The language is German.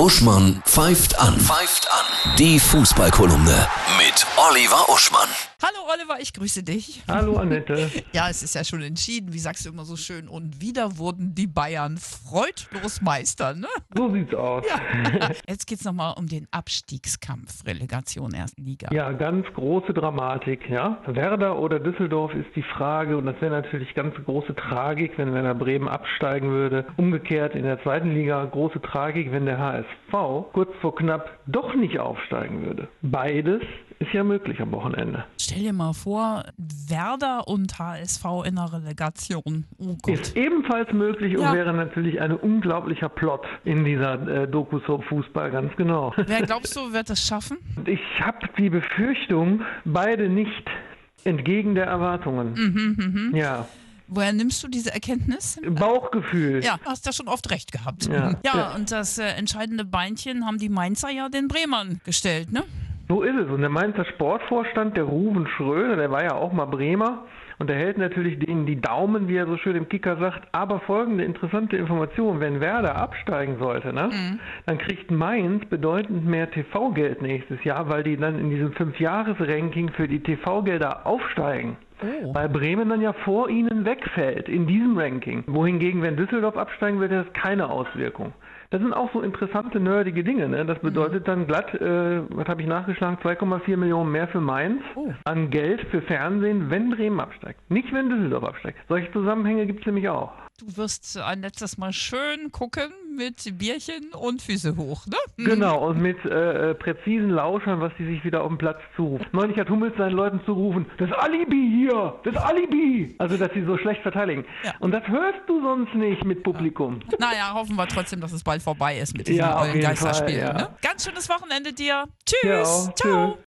Uschmann pfeift an. Pfeift an. Die Fußballkolumne mit Oliver Uschmann. Hallo Oliver, ich grüße dich. Hallo Annette. Ja, es ist ja schon entschieden, wie sagst du immer so schön. Und wieder wurden die Bayern freudlos Meister, ne? So sieht's aus. Jetzt geht's nochmal um den Abstiegskampf, Relegation ersten Liga. Ja, ganz große Dramatik, ja. Werder oder Düsseldorf ist die Frage und das wäre natürlich ganz große Tragik, wenn Werder Bremen absteigen würde. Umgekehrt in der zweiten Liga große Tragik, wenn der HSV kurz vor knapp doch nicht aufsteigen würde. Beides ist ja möglich am Wochenende. Stell dir mal vor, Werder und HSV in der Relegation. Oh. Ist ebenfalls möglich Ja. und wäre natürlich ein unglaublicher Plot in dieser äh, Doku-Soap Fußball, ganz genau. Wer glaubst du, wird es schaffen? Ich habe die Befürchtung, beide nicht entgegen der Erwartungen. Mhm, Ja, Woher nimmst du diese Erkenntnis? Bauchgefühl. Ja, hast ja schon oft recht gehabt. Ja. Ja. und das äh, entscheidende Beinchen haben die Mainzer ja den Bremern gestellt, ne? So ist es. Und der Mainzer Sportvorstand, der Ruven Schröder, der war ja auch mal Bremer. Und der hält natürlich denen die Daumen, wie er so schön im Kicker sagt. Aber folgende interessante Information. Wenn Werder absteigen sollte, ne, dann kriegt Mainz bedeutend mehr TV-Geld nächstes Jahr, weil die dann in diesem Fünfjahres-Ranking für die TV-Gelder aufsteigen. Oh. Weil Bremen dann ja vor ihnen wegfällt in diesem Ranking. Wohingegen, wenn Düsseldorf absteigen würde, hat das keine Auswirkung. Das sind auch so interessante, nerdige Dinge. Ne? Das bedeutet dann glatt, äh, was habe ich nachgeschlagen, 2,4 Millionen mehr für Mainz Oh. an Geld für Fernsehen, wenn Bremen absteigt. Nicht, wenn Düsseldorf absteigt. Solche Zusammenhänge gibt es nämlich auch. Du wirst ein letztes Mal schön gucken mit Bierchen und Füße hoch, ne? Mhm. Genau, und mit äh, äh, präzisen Lauschern, was die sich wieder auf dem Platz zurufen. Neulich hat Hummels seinen Leuten zugerufen, das Alibi hier, das Alibi. Also, dass sie so schlecht verteidigen. Ja. Und das hörst du sonst nicht mit Publikum. Naja, hoffen wir trotzdem, dass es bald vorbei ist mit diesem Ja, neuen Geisterspiel. Fall, ja. ne? Ganz schönes Wochenende dir. Tschüss. Ja, Ciao. tschüss.